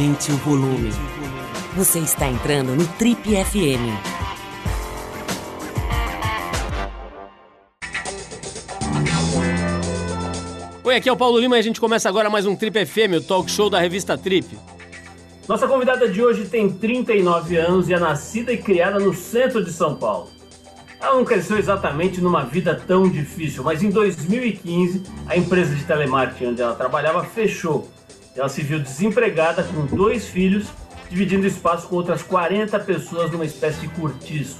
Aumente o volume. Você está entrando no Trip FM. Oi, aqui é o Paulo Lima e a gente começa agora mais um Trip FM, o talk show da revista Trip. Nossa convidada de hoje tem 39 anos e é nascida e criada no centro de São Paulo. Ela não cresceu exatamente numa vida tão difícil, mas em 2015 a empresa de telemarketing onde ela trabalhava fechou. Ela se viu desempregada com dois filhos, dividindo espaço com outras 40 pessoas numa espécie de cortiço.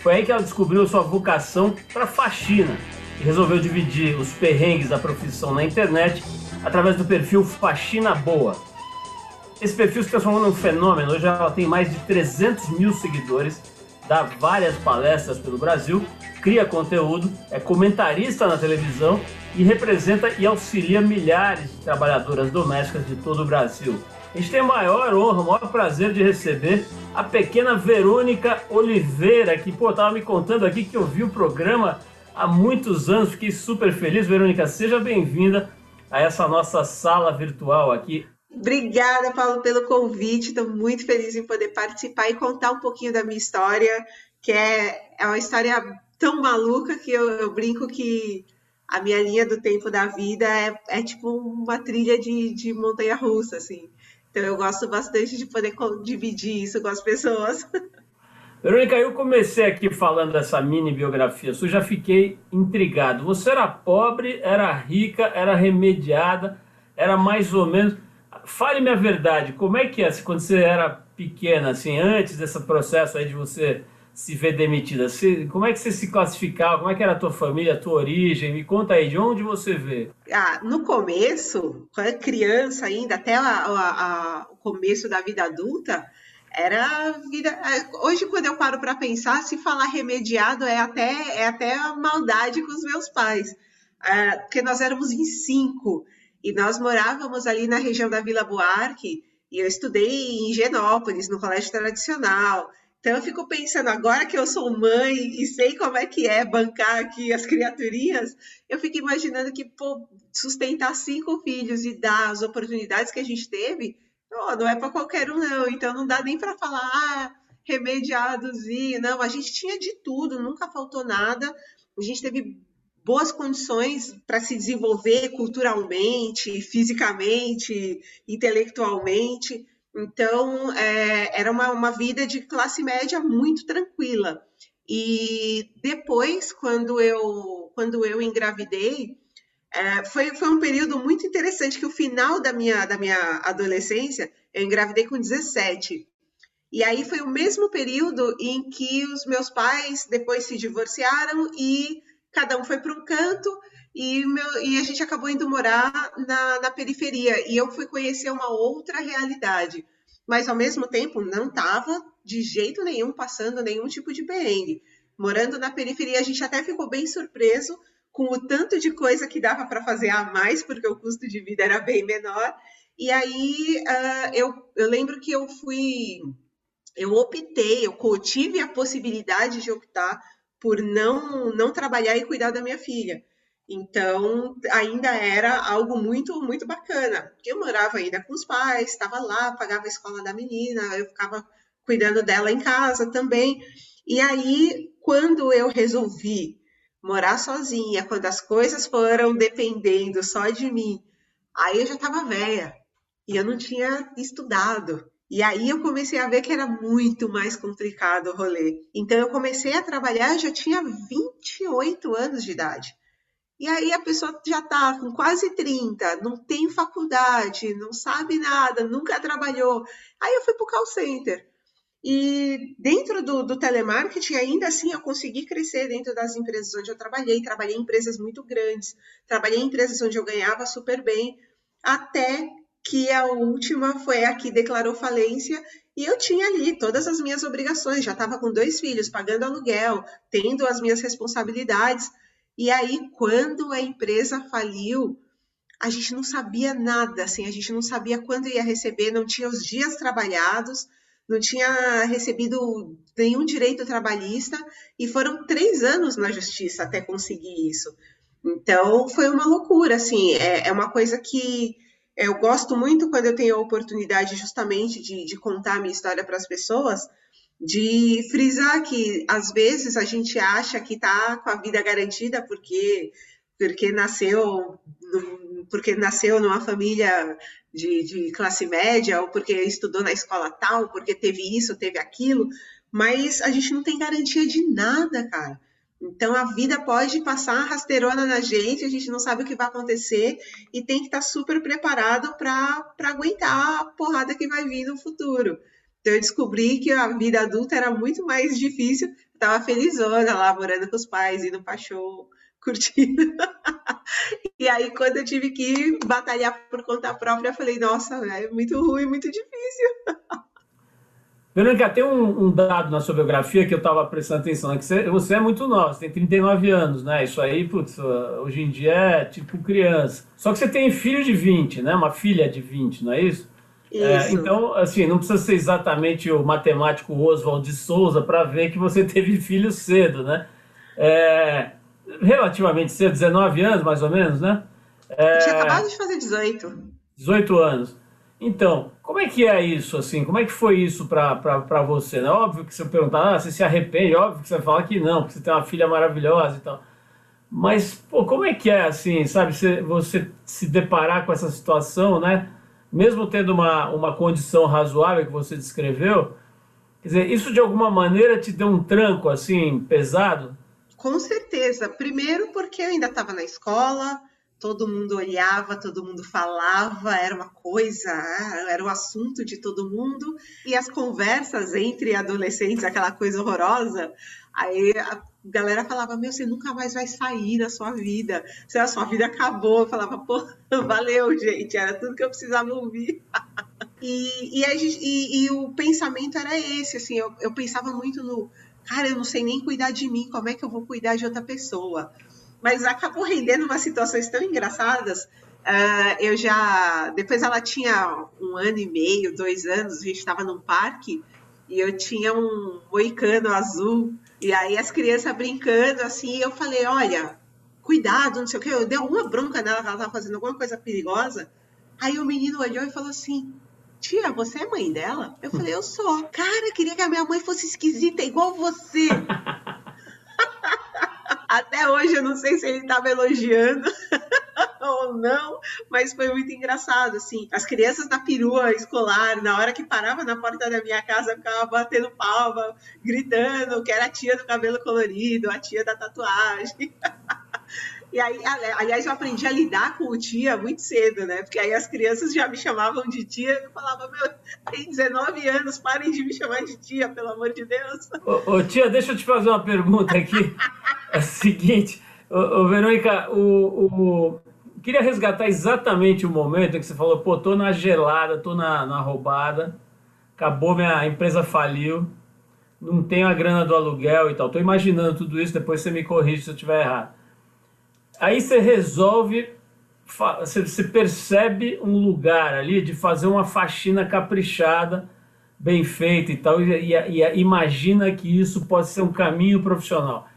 Foi aí que ela descobriu sua vocação para faxina e resolveu dividir os perrengues da profissão na internet através do perfil Faxina Boa. Esse perfil se transformou num fenômeno, hoje ela tem mais de 300 mil seguidores dá várias palestras pelo Brasil, cria conteúdo, é comentarista na televisão e representa e auxilia milhares de trabalhadoras domésticas de todo o Brasil. A gente tem a maior honra, o maior prazer de receber a pequena Verônica Oliveira, que pô, me contando aqui que eu vi o programa há muitos anos, fiquei super feliz. Verônica, seja bem-vinda a essa nossa sala virtual aqui. Obrigada, Paulo, pelo convite. Estou muito feliz em poder participar e contar um pouquinho da minha história, que é, é uma história tão maluca que eu, eu brinco que a minha linha do tempo da vida é, é tipo uma trilha de, de montanha russa, assim. Então eu gosto bastante de poder dividir isso com as pessoas. Verônica, eu comecei aqui falando dessa mini biografia sua, já fiquei intrigado. Você era pobre, era rica, era remediada, era mais ou menos fale-me a verdade, como é que é quando você era pequena, assim, antes desse processo aí de você se ver demitida? Você, como é que você se classificava? Como é que era a tua família, a tua origem? Me conta aí, de onde você vê? Ah, no começo, quando era criança ainda, até a, a, a, o começo da vida adulta, era vida. É, hoje, quando eu paro para pensar, se falar remediado é até, é até maldade com os meus pais. É, porque nós éramos em cinco. E nós morávamos ali na região da Vila Buarque, e eu estudei em Genópolis, no colégio tradicional. Então eu fico pensando, agora que eu sou mãe e sei como é que é bancar aqui as criaturinhas, eu fico imaginando que pô, sustentar cinco filhos e dar as oportunidades que a gente teve, oh, não é para qualquer um, não. Então não dá nem para falar, ah, remediadozinho. Não, a gente tinha de tudo, nunca faltou nada. A gente teve boas condições para se desenvolver culturalmente, fisicamente, intelectualmente. Então, é, era uma, uma vida de classe média muito tranquila. E depois, quando eu, quando eu engravidei, é, foi, foi um período muito interessante, que o final da minha, da minha adolescência, eu engravidei com 17. E aí foi o mesmo período em que os meus pais depois se divorciaram e cada um foi para um canto e, meu, e a gente acabou indo morar na, na periferia. E eu fui conhecer uma outra realidade. Mas, ao mesmo tempo, não estava de jeito nenhum passando nenhum tipo de perrengue. Morando na periferia, a gente até ficou bem surpreso com o tanto de coisa que dava para fazer a mais, porque o custo de vida era bem menor. E aí uh, eu, eu lembro que eu fui, eu optei, eu tive a possibilidade de optar por não não trabalhar e cuidar da minha filha. Então, ainda era algo muito, muito bacana. Eu morava ainda com os pais, estava lá, pagava a escola da menina, eu ficava cuidando dela em casa também. E aí, quando eu resolvi morar sozinha, quando as coisas foram dependendo só de mim, aí eu já estava velha e eu não tinha estudado. E aí eu comecei a ver que era muito mais complicado o rolê. Então eu comecei a trabalhar, já tinha 28 anos de idade. E aí a pessoa já está com quase 30, não tem faculdade, não sabe nada, nunca trabalhou. Aí eu fui para o call center. E dentro do, do, telemarketing, ainda assim, eu consegui crescer dentro das empresas onde eu trabalhei. Trabalhei em empresas muito grandes, trabalhei em empresas onde eu ganhava super bem, até que a última foi a que declarou falência e eu tinha ali todas as minhas obrigações, já estava com dois filhos, pagando aluguel, tendo as minhas responsabilidades. E aí, quando a empresa faliu, a gente não sabia nada, assim, a gente não sabia quando ia receber, não tinha os dias trabalhados, não tinha recebido nenhum direito trabalhista, e foram três anos na justiça até conseguir isso. Então, foi uma loucura, assim, é, é uma coisa que eu gosto muito quando eu tenho a oportunidade justamente de, de contar a minha história para as pessoas, de frisar que às vezes a gente acha que está com a vida garantida porque porque nasceu porque nasceu numa família de, de, classe média ou porque estudou na escola tal, porque teve isso, teve aquilo, mas a gente não tem garantia de nada, cara. Então a vida pode passar rasteirona na gente, a gente não sabe o que vai acontecer e tem que estar super preparado para aguentar a porrada que vai vir no futuro. Então eu descobri que a vida adulta era muito mais difícil. Estava felizona lá, morando com os pais, indo para show, curtindo. e aí, quando eu tive que batalhar por conta própria, eu falei, nossa, é muito ruim, muito difícil. Verônica, tem um, um, dado na sua biografia que eu estava prestando atenção, né? que você, você, é muito nova, você tem 39 anos, né? Isso aí, putz, hoje em dia é tipo criança. Só que você tem filho de 20, né? Uma filha de 20, não é isso? É, então, assim, não precisa ser exatamente o matemático Oswald de Souza para ver que você teve filho cedo, né? É, relativamente cedo, 19 anos mais ou menos, né? É, tinha acabado de fazer 18. 18 anos. Então, como é que é isso, assim? Como é que foi isso para você? Né? Óbvio que você perguntar, ah, você se arrepende, óbvio que você fala que não, porque você tem uma filha maravilhosa e tal. Mas, pô, como é que é, assim, sabe, você, você se deparar com essa situação, né? Mesmo tendo uma, uma condição razoável que você descreveu, quer dizer, isso de alguma maneira te deu um tranco, assim, pesado? Com certeza. Primeiro porque eu ainda estava na escola, todo mundo olhava, todo mundo falava, era uma coisa, era o assunto de todo mundo, e as conversas entre adolescentes, aquela coisa horrorosa, aí galera falava, meu, você nunca mais vai sair da sua vida, se a sua vida acabou, eu falava, pô, valeu, gente, era tudo que eu precisava ouvir. e, e, gente, e, e, o pensamento era esse, assim, eu, eu pensava muito no, cara, eu não sei nem cuidar de mim, como é que eu vou cuidar de outra pessoa? mas acabou rendendo umas situações tão engraçadas. Uh, eu já. Depois ela tinha um ano e meio, dois anos, a gente estava num parque e eu tinha um moicano azul. E aí as crianças brincando assim, eu falei: olha, cuidado, não sei o que. Eu dei uma bronca nela que ela estava fazendo alguma coisa perigosa. Aí o menino olhou e falou assim: Tia, você é mãe dela? Eu falei: Eu sou. Cara, queria que a minha mãe fosse esquisita, igual você. Até hoje eu não sei se ele estava elogiando ou não, mas foi muito engraçado, assim. As crianças na perua escolar, na hora que parava na porta da minha casa, ficava batendo palma, gritando que era a tia do cabelo colorido, a tia da tatuagem. E aí, aliás, eu aprendi a lidar com o tia muito cedo, né? Porque aí as crianças já me chamavam de tia eu falava, meu, tem 19 anos, parem de me chamar de tia, pelo amor de Deus. Ô, ô tia, deixa eu te fazer uma pergunta aqui. é o seguinte, ô, ô Verônica, o, o, queria resgatar exatamente o momento em que você falou, pô, tô na gelada, tô na, na roubada, acabou, minha empresa faliu, não tenho a grana do aluguel e tal. Tô imaginando tudo isso, depois você me corrige se eu estiver errado. Aí você resolve, você percebe um lugar ali de fazer uma faxina caprichada, bem feita e tal, e, e, e imagina que isso pode ser um caminho profissional.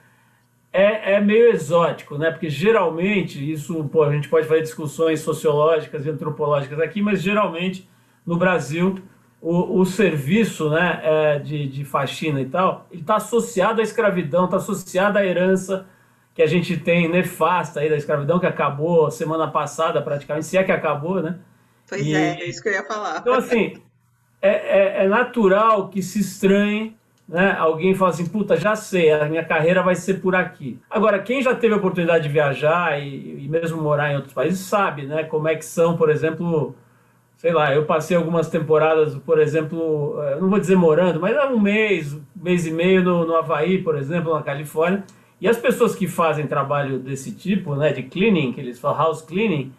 É, é, meio exótico, né? Porque geralmente, isso, pô, a gente pode fazer discussões sociológicas e antropológicas aqui, mas geralmente no Brasil o, o serviço né, é, de, de faxina e tal, ele está associado à escravidão, está associado à herança que a gente tem nefasta aí da escravidão, que acabou semana passada praticamente, se é que acabou, né? Pois e, é, é isso que eu ia falar. Então, assim, é, é, é, natural que se estranhe, né? Alguém fala assim, puta, já sei, a minha carreira vai ser por aqui. Agora, quem já teve a oportunidade de viajar e, e mesmo morar em outros países sabe, né? Como é que são, por exemplo, sei lá, eu passei algumas temporadas, por exemplo, eh, não vou dizer morando, mas um mês, mês e meio no, no Havaí, por exemplo, na Califórnia, e as pessoas que fazem trabalho desse tipo, né, de cleaning, que eles falam house cleaning,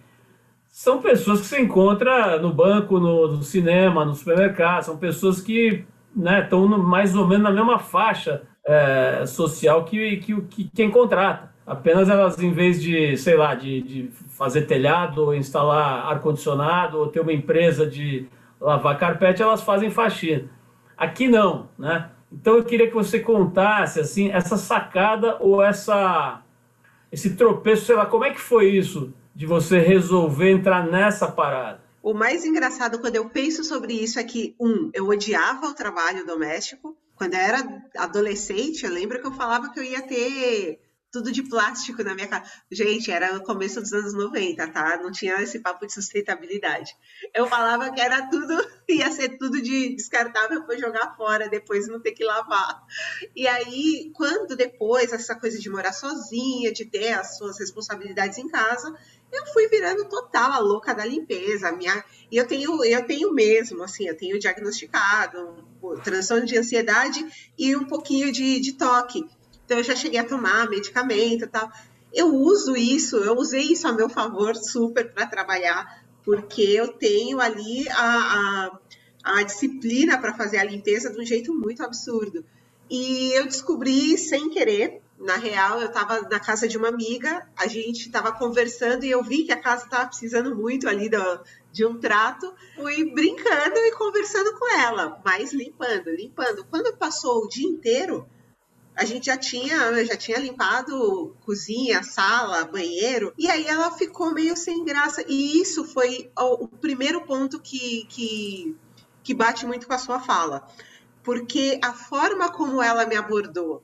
são pessoas que você encontra no banco, no, no cinema, no supermercado, são pessoas que estão né, mais ou menos na mesma faixa é, social que, que, que, quem contrata. Apenas elas, em vez de, sei lá, de, de fazer telhado, ou instalar ar-condicionado, ou ter uma empresa de lavar carpete, elas fazem faxina. Aqui não, né? Então eu queria que você contasse assim essa sacada ou essa esse tropeço, sei lá, como é que foi isso de você resolver entrar nessa parada? O mais engraçado quando eu penso sobre isso é que, um, eu odiava o trabalho doméstico. Quando eu era adolescente, eu lembro que eu falava que eu ia ter tudo de plástico na minha casa. Gente, era no começo dos anos 90, tá? Não tinha esse papo de sustentabilidade. Eu falava que era tudo, ia ser tudo de descartável para jogar fora, depois não ter que lavar. E aí, quando depois, essa coisa de morar sozinha, de ter as suas responsabilidades em casa, eu fui virando total a louca da limpeza. Minha... E eu tenho, eu tenho mesmo, assim, eu tenho diagnosticado um transtorno de ansiedade e um pouquinho de, de toque. Então eu já cheguei a tomar medicamento e tal. Eu uso isso, eu usei isso a meu favor super para trabalhar, porque eu tenho ali a, a, a disciplina para fazer a limpeza de um jeito muito absurdo. E eu descobri sem querer, na real, eu estava na casa de uma amiga, a gente estava conversando e eu vi que a casa estava precisando muito ali do, de um trato. Fui brincando e conversando com ela, mas limpando, limpando. Quando passou o dia inteiro, a gente já tinha, já tinha limpado cozinha, sala, banheiro, e aí ela ficou meio sem graça. E isso foi o, o primeiro ponto que, que, que bate muito com a sua fala. Porque a forma como ela me abordou,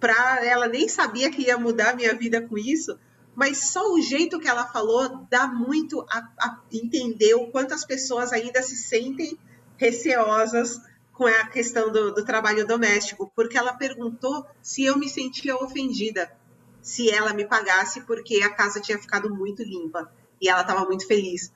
para ela nem sabia que ia mudar a minha vida com isso, mas só o jeito que ela falou dá muito a, a entender o quanto as pessoas ainda se sentem receosas com a questão do, do trabalho doméstico, porque ela perguntou se eu me sentia ofendida se ela me pagasse porque a casa tinha ficado muito limpa e ela estava muito feliz.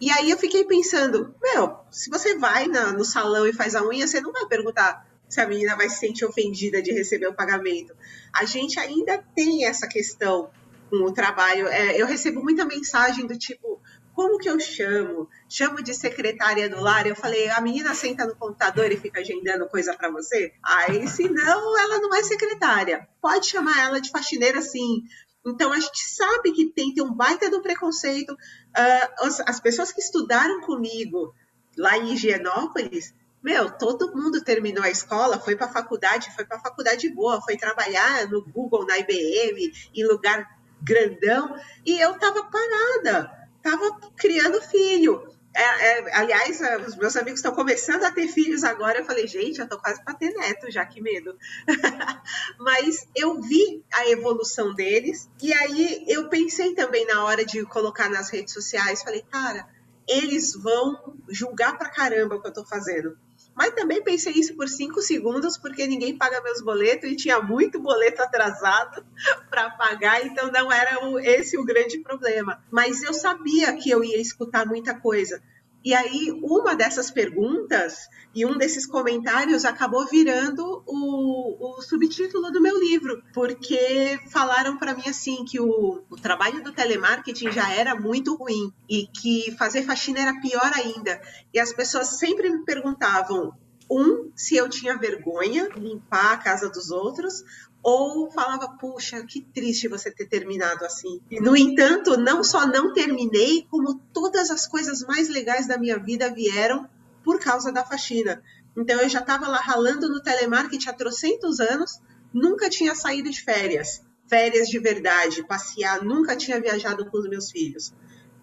E aí eu fiquei pensando, meu, se você vai na, no salão e faz a unha, você não vai perguntar se a menina vai se sentir ofendida de receber o pagamento. A gente ainda tem essa questão com o trabalho. É, eu recebo muita mensagem do tipo, como que eu chamo? Chamo de secretária do lar. Eu falei, a menina senta no computador e fica agendando coisa para você? Aí, se não, ela não é secretária. Pode chamar ela de faxineira, sim. Então, a gente sabe que tem, tem um baita do preconceito. Uh, as, as pessoas que estudaram comigo lá em Higienópolis, meu, todo mundo terminou a escola, foi para a faculdade, foi para a faculdade boa, foi trabalhar no Google, na IBM, em lugar grandão, e eu tava parada estava criando filho. É, é, aliás, é, os meus amigos estão começando a ter filhos agora. Eu falei, gente, eu tô quase para ter neto já, que medo. Mas eu vi a evolução deles, e aí eu pensei também na hora de colocar nas redes sociais, falei, cara, eles vão julgar pra caramba o que eu tô fazendo. Mas também pensei isso por cinco segundos, porque ninguém paga meus boletos e tinha muito boleto atrasado para pagar, então não era esse o grande problema. Mas eu sabia que eu ia escutar muita coisa. E aí, uma dessas perguntas e um desses comentários acabou virando o, o subtítulo do meu livro, porque falaram para mim assim que o, o, trabalho do telemarketing já era muito ruim e que fazer faxina era pior ainda. E as pessoas sempre me perguntavam um, se eu tinha vergonha de limpar a casa dos outros, ou falava, puxa, que triste você ter terminado assim. E, no entanto, não só não terminei, como todas as coisas mais legais da minha vida vieram por causa da faxina. Então, eu já estava lá ralando no telemarketing há trocentos anos, nunca tinha saído de férias, férias de verdade, passear, nunca tinha viajado com os meus filhos.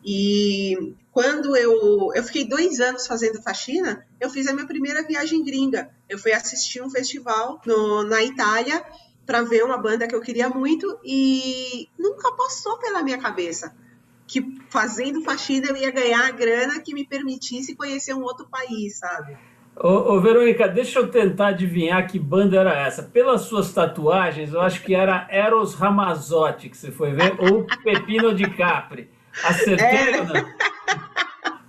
E quando eu, eu fiquei dois anos fazendo faxina, eu fiz a minha primeira viagem gringa. Eu fui assistir um festival no, na Itália para ver uma banda que eu queria muito e nunca passou pela minha cabeça que fazendo faxina eu ia ganhar a grana que me permitisse conhecer um outro país, sabe? Ô, ô, Verônica, deixa eu tentar adivinhar que banda era essa. Pelas suas tatuagens, eu acho que era Eros Ramazotti que você foi ver, ou Pepino de Capri. Acertei é. ou não?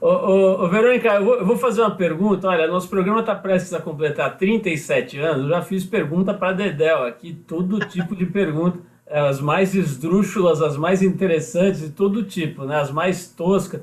Ô, ô, ô, Verônica, eu vou, eu vou, fazer uma pergunta. Olha, nosso programa está prestes a completar 37 anos. Eu já fiz pergunta para Dedel aqui, todo tipo de pergunta. É, as mais esdrúxulas, as mais interessantes, de todo tipo, né? as mais toscas.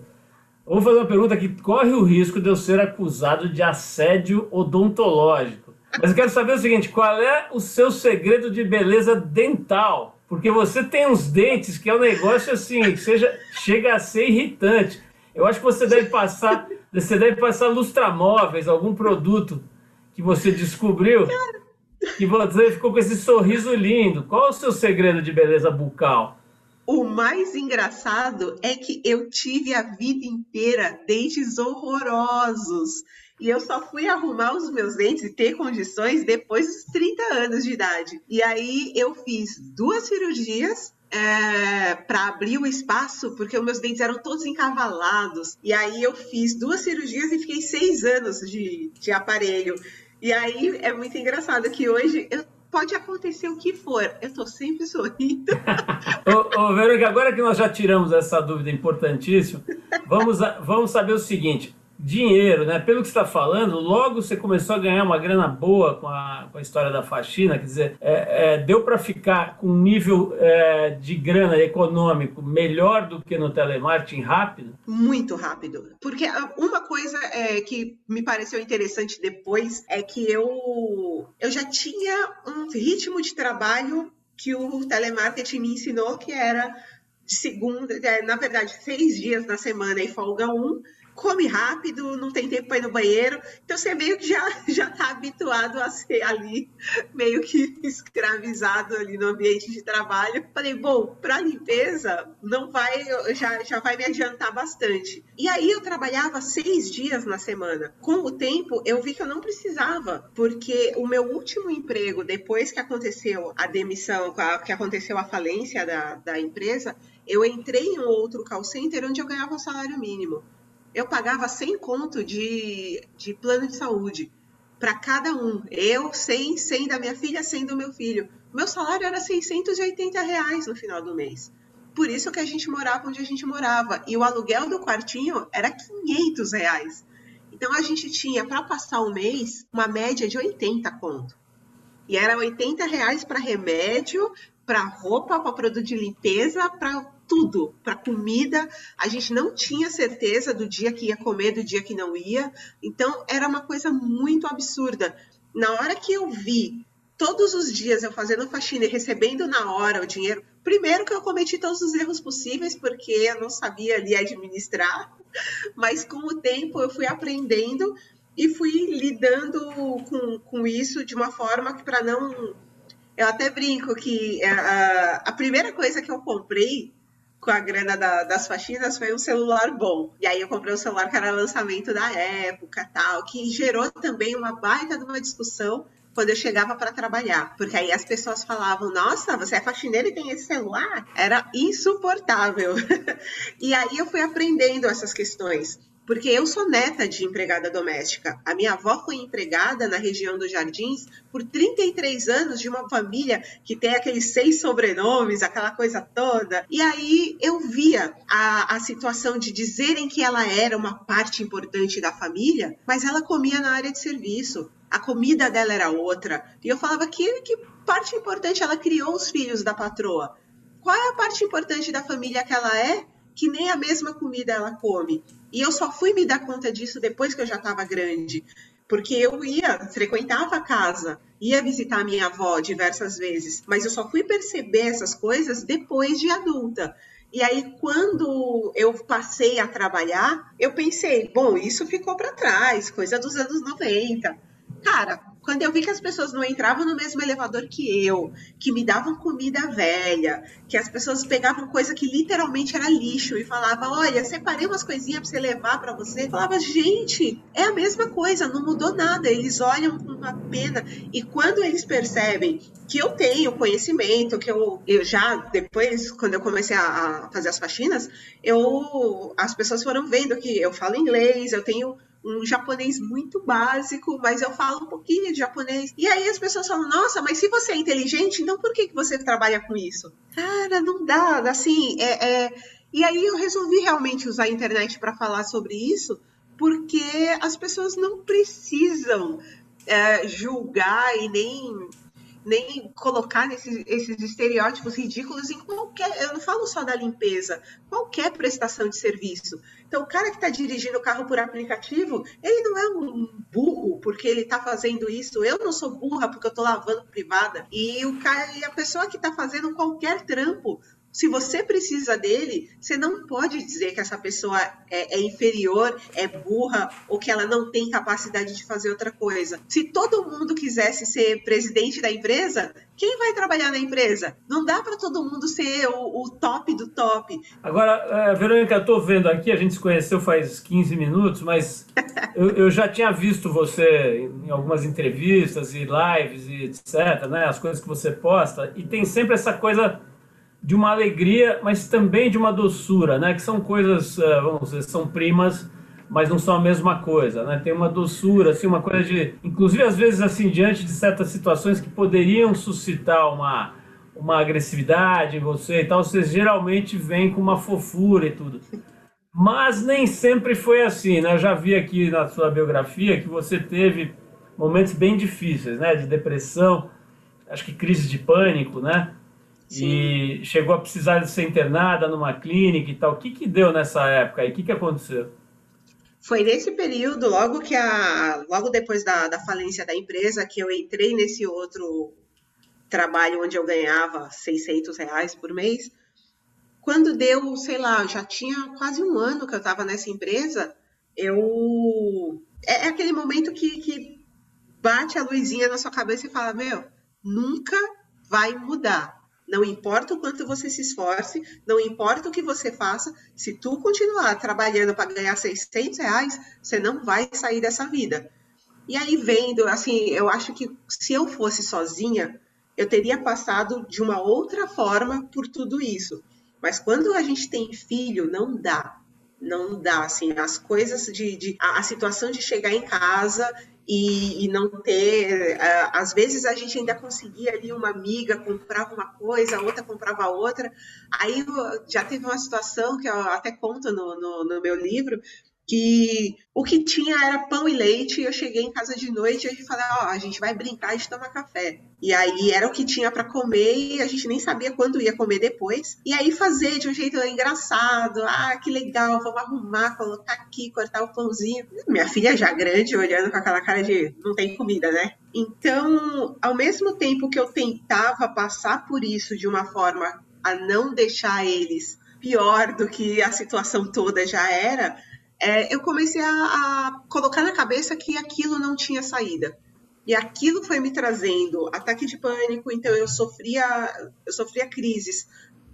Eu vou fazer uma pergunta que corre o risco de eu ser acusado de assédio odontológico. Mas eu quero saber o seguinte: qual é o seu segredo de beleza dental? Porque você tem uns dentes que é um negócio assim, que seja, chega a ser irritante. Eu acho que você deve passar, você deve passar lustramóveis, algum produto que você descobriu que você ficou com esse sorriso lindo. Qual é o seu segredo de beleza bucal? O mais engraçado é que eu tive a vida inteira dentes horrorosos. E eu só fui arrumar os meus dentes e ter condições depois dos 30 anos de idade. E aí eu fiz duas cirurgias é, para abrir o espaço, porque os meus dentes eram todos encavalados. E aí eu fiz duas cirurgias e fiquei seis anos de, de aparelho. E aí é muito engraçado que hoje eu, pode acontecer o que for, eu tô sempre sorrindo. ô, ô, Verônica, agora que nós já tiramos essa dúvida importantíssima, vamos, vamos saber o seguinte: dinheiro, né? Pelo que está falando, logo você começou a ganhar uma grana boa com a, com a história da faxina, quer dizer, é, é, deu para ficar com um nível é, de grana econômico melhor do que no telemarketing rápido? Muito rápido. Porque uma coisa é, que me pareceu interessante depois é que eu, eu já tinha um ritmo de trabalho que o telemarketing me ensinou que era de segunda, é, na verdade, seis dias na semana e folga um, come rápido, não tem tempo para ir no banheiro. Então você meio que já já está habituado a ser ali meio que escravizado ali no ambiente de trabalho. Falei, bom, para limpeza não vai, já já vai me adiantar bastante. E aí eu trabalhava seis dias na semana. Com o tempo eu vi que eu não precisava, porque o meu último emprego depois que aconteceu a demissão, que aconteceu a falência da, da empresa, eu entrei em um outro call center onde eu ganhava um salário mínimo eu pagava 100 conto de, de plano de saúde para cada um. Eu, 100, 100 da minha filha, 100 do meu filho. Meu salário era 680 reais no final do mês. Por isso que a gente morava onde a gente morava. E o aluguel do quartinho era 500 reais. Então a gente tinha para passar o mês uma média de 80 conto. E era 80 reais para remédio, para roupa, para produto de limpeza, para tudo, para comida. A gente não tinha certeza do dia que ia comer, do dia que não ia. Então era uma coisa muito absurda. Na hora que eu vi todos os dias eu fazendo faxina e recebendo na hora o dinheiro, primeiro que eu cometi todos os erros possíveis porque eu não sabia ali administrar, mas com o tempo eu fui aprendendo e fui lidando com, com isso de uma forma que para não eu até brinco que a, é, a, primeira coisa que eu comprei com a grana da, das faxinas foi um celular bom. E aí eu comprei um celular que era lançamento da época, tal, que gerou também uma baita de uma discussão quando eu chegava para trabalhar, porque aí as pessoas falavam: "Nossa, você é faxineira e tem esse celular?". Era insuportável. e aí eu fui aprendendo essas questões. Porque eu sou neta de empregada doméstica. A minha avó foi empregada na região dos Jardins por 33 anos de uma família que tem aqueles seis sobrenomes, aquela coisa toda. E aí eu via a, a situação de dizerem que ela era uma parte importante da família, mas ela comia na área de serviço. A comida dela era outra. E eu falava que, que parte importante ela criou os filhos da patroa. Qual é a parte importante da família que ela é? Que nem a mesma comida ela come. E eu só fui me dar conta disso depois que eu já estava grande, porque eu ia, frequentava a casa, ia visitar minha avó diversas vezes, mas eu só fui perceber essas coisas depois de adulta. E aí, quando eu passei a trabalhar, eu pensei, bom, isso ficou para trás, coisa dos anos 90. Cara, quando eu vi que as pessoas não entravam no mesmo elevador que eu, que me davam comida velha, que as pessoas pegavam coisa que literalmente era lixo e falavam: Olha, separei umas coisinhas para você levar para você. Eu falava: Gente, é a mesma coisa, não mudou nada. Eles olham com uma pena. E quando eles percebem que eu tenho conhecimento, que eu, eu já, depois, quando eu comecei a, a fazer as faxinas, eu, as pessoas foram vendo que eu falo inglês, eu tenho um japonês muito básico, mas eu falo um pouquinho de japonês. E aí as pessoas falam, nossa, mas se você é inteligente, então por que, que você trabalha com isso? Cara, não dá, assim, é, é... E aí eu resolvi realmente usar a internet para falar sobre isso, porque as pessoas não precisam é, julgar e nem nem colocar nesses, esses estereótipos ridículos em qualquer. Eu não falo só da limpeza, qualquer prestação de serviço. Então, o cara que está dirigindo o carro por aplicativo, ele não é um burro porque ele está fazendo isso. Eu não sou burra porque eu estou lavando privada. E o cara, e a pessoa que está fazendo qualquer trampo se você precisa dele, você não pode dizer que essa pessoa é, é, inferior, é burra ou que ela não tem capacidade de fazer outra coisa. Se todo mundo quisesse ser presidente da empresa, Quem vai trabalhar na empresa? Não dá para todo mundo ser o, o, top do top. Agora, é, Verônica, eu estou vendo aqui, a gente se conheceu faz 15 minutos, mas eu, eu, já tinha visto você em algumas entrevistas e lives e etc, né? As coisas que você posta, e tem sempre essa coisa de uma alegria, mas também de uma doçura, né? Que são coisas, é, vamos dizer, são primas mas não são a mesma coisa, né? Tem uma doçura, assim, uma coisa de, inclusive às vezes assim diante de certas situações que poderiam suscitar uma uma agressividade em você e tal, você geralmente vem com uma fofura e tudo. Mas nem sempre foi assim, né? Eu já vi aqui na sua biografia que você teve momentos bem difíceis, né? De depressão, acho que crise de pânico, né? Sim. E chegou a precisar de ser internada numa clínica e tal. O que que deu nessa época e o que que aconteceu? Foi nesse período, logo que a, logo depois da, da falência da empresa, que eu entrei nesse outro trabalho onde eu ganhava 600 reais por mês. Quando deu, sei lá, já tinha quase um ano que eu estava nessa empresa, eu é, é aquele momento que, que bate a luzinha na sua cabeça e fala: Meu, nunca vai mudar. Não importa o quanto você se esforce, não importa o que você faça, se tu continuar trabalhando para ganhar 600 reais, você não vai sair dessa vida. E aí vendo, assim, eu acho que se eu fosse sozinha, eu teria passado de uma outra forma por tudo isso. Mas quando a gente tem filho, não dá. Não dá, assim, as coisas de. de a, a situação de chegar em casa e, e, não ter. Uh, às vezes a gente ainda conseguia ali uma amiga comprava uma coisa, a outra comprava outra. Aí já teve uma situação que eu até conto no, no, no meu livro, que o que tinha era pão e leite, e eu cheguei em casa de noite e a gente falou, ó, oh, a gente vai brincar de tomar café. E aí era o que tinha para comer e a gente nem sabia quando ia comer depois. E aí fazer de um jeito engraçado, ah, que legal, vamos arrumar, colocar aqui, cortar o pãozinho. Minha filha já grande, olhando com aquela cara de não tem comida, né? Então, ao mesmo tempo que eu tentava passar por isso de uma forma a não deixar eles pior do que a situação toda já era, é, eu comecei a, a colocar na cabeça que aquilo não tinha saída. E aquilo foi me trazendo ataque de pânico, então eu sofria, eu sofria crises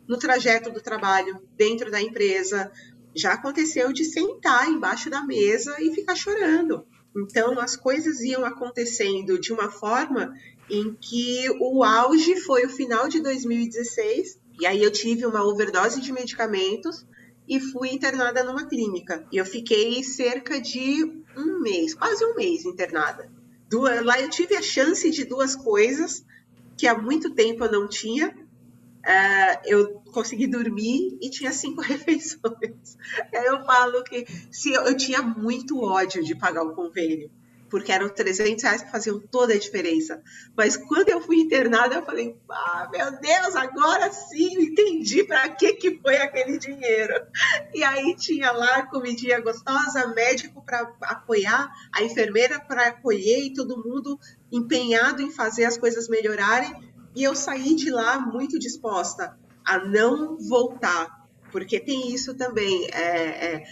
no trajeto do trabalho, dentro da empresa. Já aconteceu de sentar embaixo da mesa e ficar chorando. Então as coisas iam acontecendo de uma forma em que o auge foi o final de 2016, e aí eu tive uma overdose de medicamentos e fui internada numa clínica. E eu fiquei cerca de um mês, quase um mês internada. lá eu tive a chance de duas coisas que há muito tempo eu não tinha. Uh, eu consegui dormir e tinha cinco refeições. Eu falo que se eu, eu tinha muito ódio de pagar o convênio porque eram 300 reais que faziam toda a diferença. Mas quando eu fui internada, eu falei, ah, meu Deus, agora sim entendi para que, que foi aquele dinheiro. E aí tinha lá comidinha gostosa, médico para apoiar, a enfermeira para acolher e todo mundo empenhado em fazer as coisas melhorarem. E eu saí de lá muito disposta a não voltar, porque tem isso também. É, é,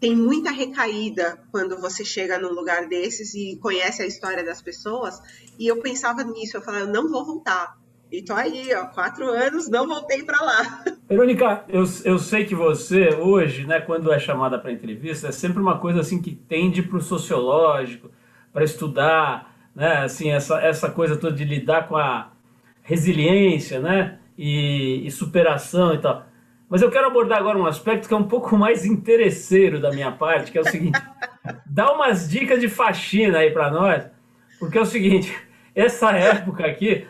tem muita recaída quando você chega num lugar desses e conhece a história das pessoas. E eu pensava nisso, eu falava, eu não vou voltar. E tô aí, ó, quatro anos, não voltei para lá. Verônica, eu, eu sei que você hoje, né, quando é chamada para entrevista, é sempre uma coisa assim que tende para o sociológico, para estudar, né, assim essa essa coisa toda de lidar com a resiliência, né, e, e superação e tal. Mas eu quero abordar agora um aspecto que é um pouco mais interesseiro da minha parte, que é o seguinte: dá umas dicas de faxina aí para nós, porque é o seguinte, essa época aqui,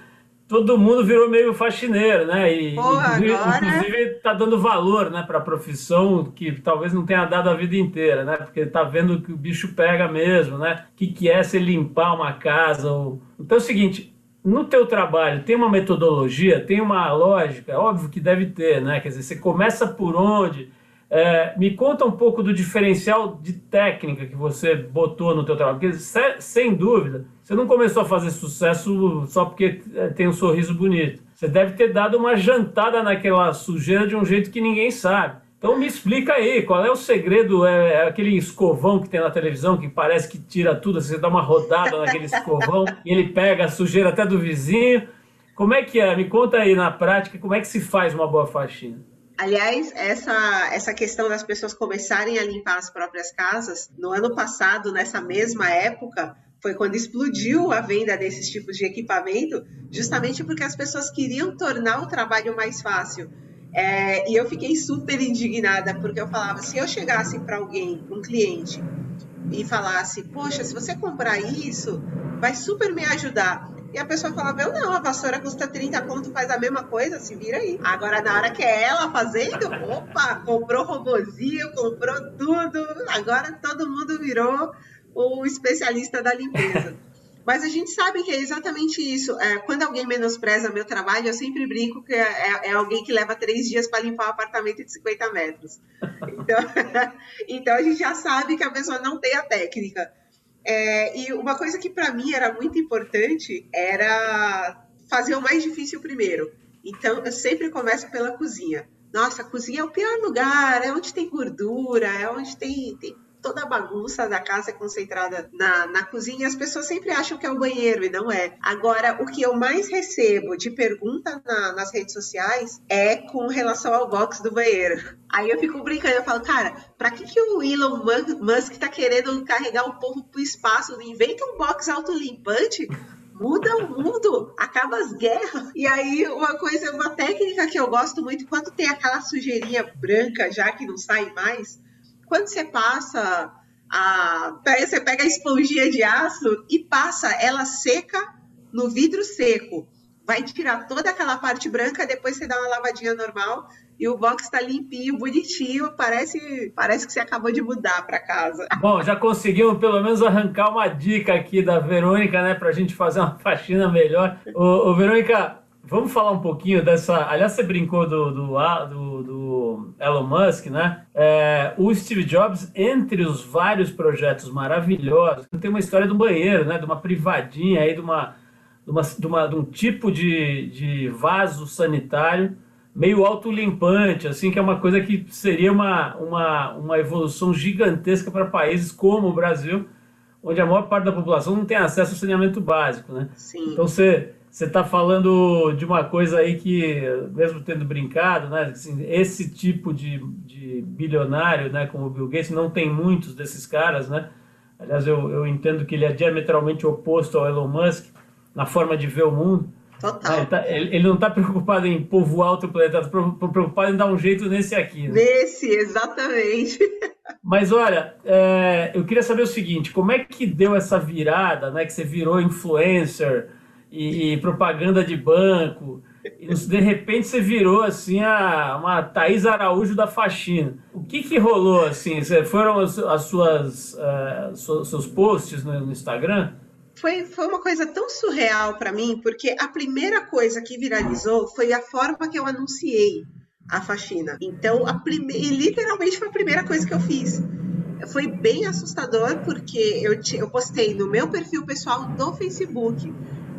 todo mundo virou meio faxineiro, né? E Porra, inclusive, agora... inclusive tá dando valor, né, para a profissão que talvez não tenha dado a vida inteira, né? Porque tá vendo que o bicho pega mesmo, né? O que, que é se limpar uma casa ou... Então é o seguinte, no teu trabalho tem uma metodologia, tem uma lógica, óbvio que deve ter, né? Quer dizer, você começa por onde? É, me conta um pouco do diferencial de técnica que você botou no teu trabalho, porque sem dúvida você não começou a fazer sucesso só porque é, tem um sorriso bonito. Você deve ter dado uma jantada naquela sujeira de um jeito que ninguém sabe. Então me explica aí, qual é o segredo? É, é, aquele escovão que tem na televisão que parece que tira tudo, você dá uma rodada naquele escovão e ele pega a sujeira até do vizinho. Como é que é? Me conta aí na prática, como é que se faz uma boa faxina? Aliás, essa, essa questão das pessoas começarem a limpar as próprias casas, no ano passado, nessa mesma época, foi quando explodiu a venda desses tipos de equipamento, justamente porque as pessoas queriam tornar o trabalho mais fácil. É, e eu fiquei super indignada, porque eu falava: se eu chegasse para alguém, um cliente, e falasse: Poxa, se você comprar isso, vai super me ajudar. E a pessoa falava, eu não, a vassoura custa 30 pontos, faz a mesma coisa, se vira aí. Agora, na hora que é ela fazendo, opa, comprou robozinho, comprou tudo. Agora todo mundo virou o especialista da limpeza. Mas a gente sabe que é exatamente isso. É, quando alguém menospreza meu trabalho, eu sempre brinco que é, é, é alguém que leva três dias para limpar um apartamento de 50 metros. Então, então a gente já sabe que a pessoa não tem a técnica. É, e uma coisa que para mim era muito importante era fazer o mais difícil primeiro. Então, eu sempre começo pela cozinha. Nossa, a cozinha é o pior lugar, é onde tem gordura, é onde tem, tem toda a bagunça da casa é concentrada na, na cozinha, as pessoas sempre acham que é o banheiro e não é. Agora, o que eu mais recebo de pergunta na, nas redes sociais é com relação ao box do banheiro. Aí eu fico brincando, eu falo, cara, pra que, que o Elon Musk tá querendo carregar o povo pro espaço? Inventa um box autolimpante muda o mundo, acaba as guerras. E aí, uma coisa, uma técnica que eu gosto muito, quando tem aquela sujeirinha branca já que não sai mais, quando você passa a. Você pega a esponjinha de aço e passa ela seca no vidro seco. Vai tirar toda aquela parte branca, depois você dá uma lavadinha normal e o box está limpinho, bonitinho, parece, parece que você acabou de mudar para casa. Bom, já conseguimos pelo menos arrancar uma dica aqui da Verônica, né, para a gente fazer uma faxina melhor. Ô, ô, Verônica, vamos falar um pouquinho dessa. Aliás, você brincou do, do, do, do Elon Musk, né? É, o Steve Jobs, entre os vários projetos maravilhosos, tem uma história do banheiro, né? De uma privadinha aí, de uma, de, uma, de, uma, de um tipo de, de vaso sanitário meio autolimpante, assim, que é uma coisa que seria uma, uma, uma evolução gigantesca para países como o Brasil, onde a maior parte da população não tem acesso ao saneamento básico, né? Sim. Então você você está falando de uma coisa aí que, mesmo tendo brincado, né, assim, esse tipo de, de bilionário, né, como o Bill Gates, não tem muitos desses caras, né? Aliás, eu, eu entendo que ele é diametralmente oposto ao Elon Musk na forma de ver o mundo. Total. Ele, tá, ele, ele, não está preocupado em povoar outro planeta, está preocupado em dar um jeito nesse aqui. Né? Nesse, exatamente. Mas olha, é, eu queria saber o seguinte: como é que deu essa virada, né? Que você virou influencer, e, e propaganda de banco. E de repente você virou assim a, uma Thaís Araújo da faxina. O que, que rolou assim? Foram as, as suas uh, seus posts no, no Instagram? Foi, foi uma coisa tão surreal para mim, porque a primeira coisa que viralizou foi a forma que eu anunciei a faxina. Então, a prime... literalmente foi a primeira coisa que eu fiz. Foi bem assustador, porque eu, eu postei no meu perfil pessoal do Facebook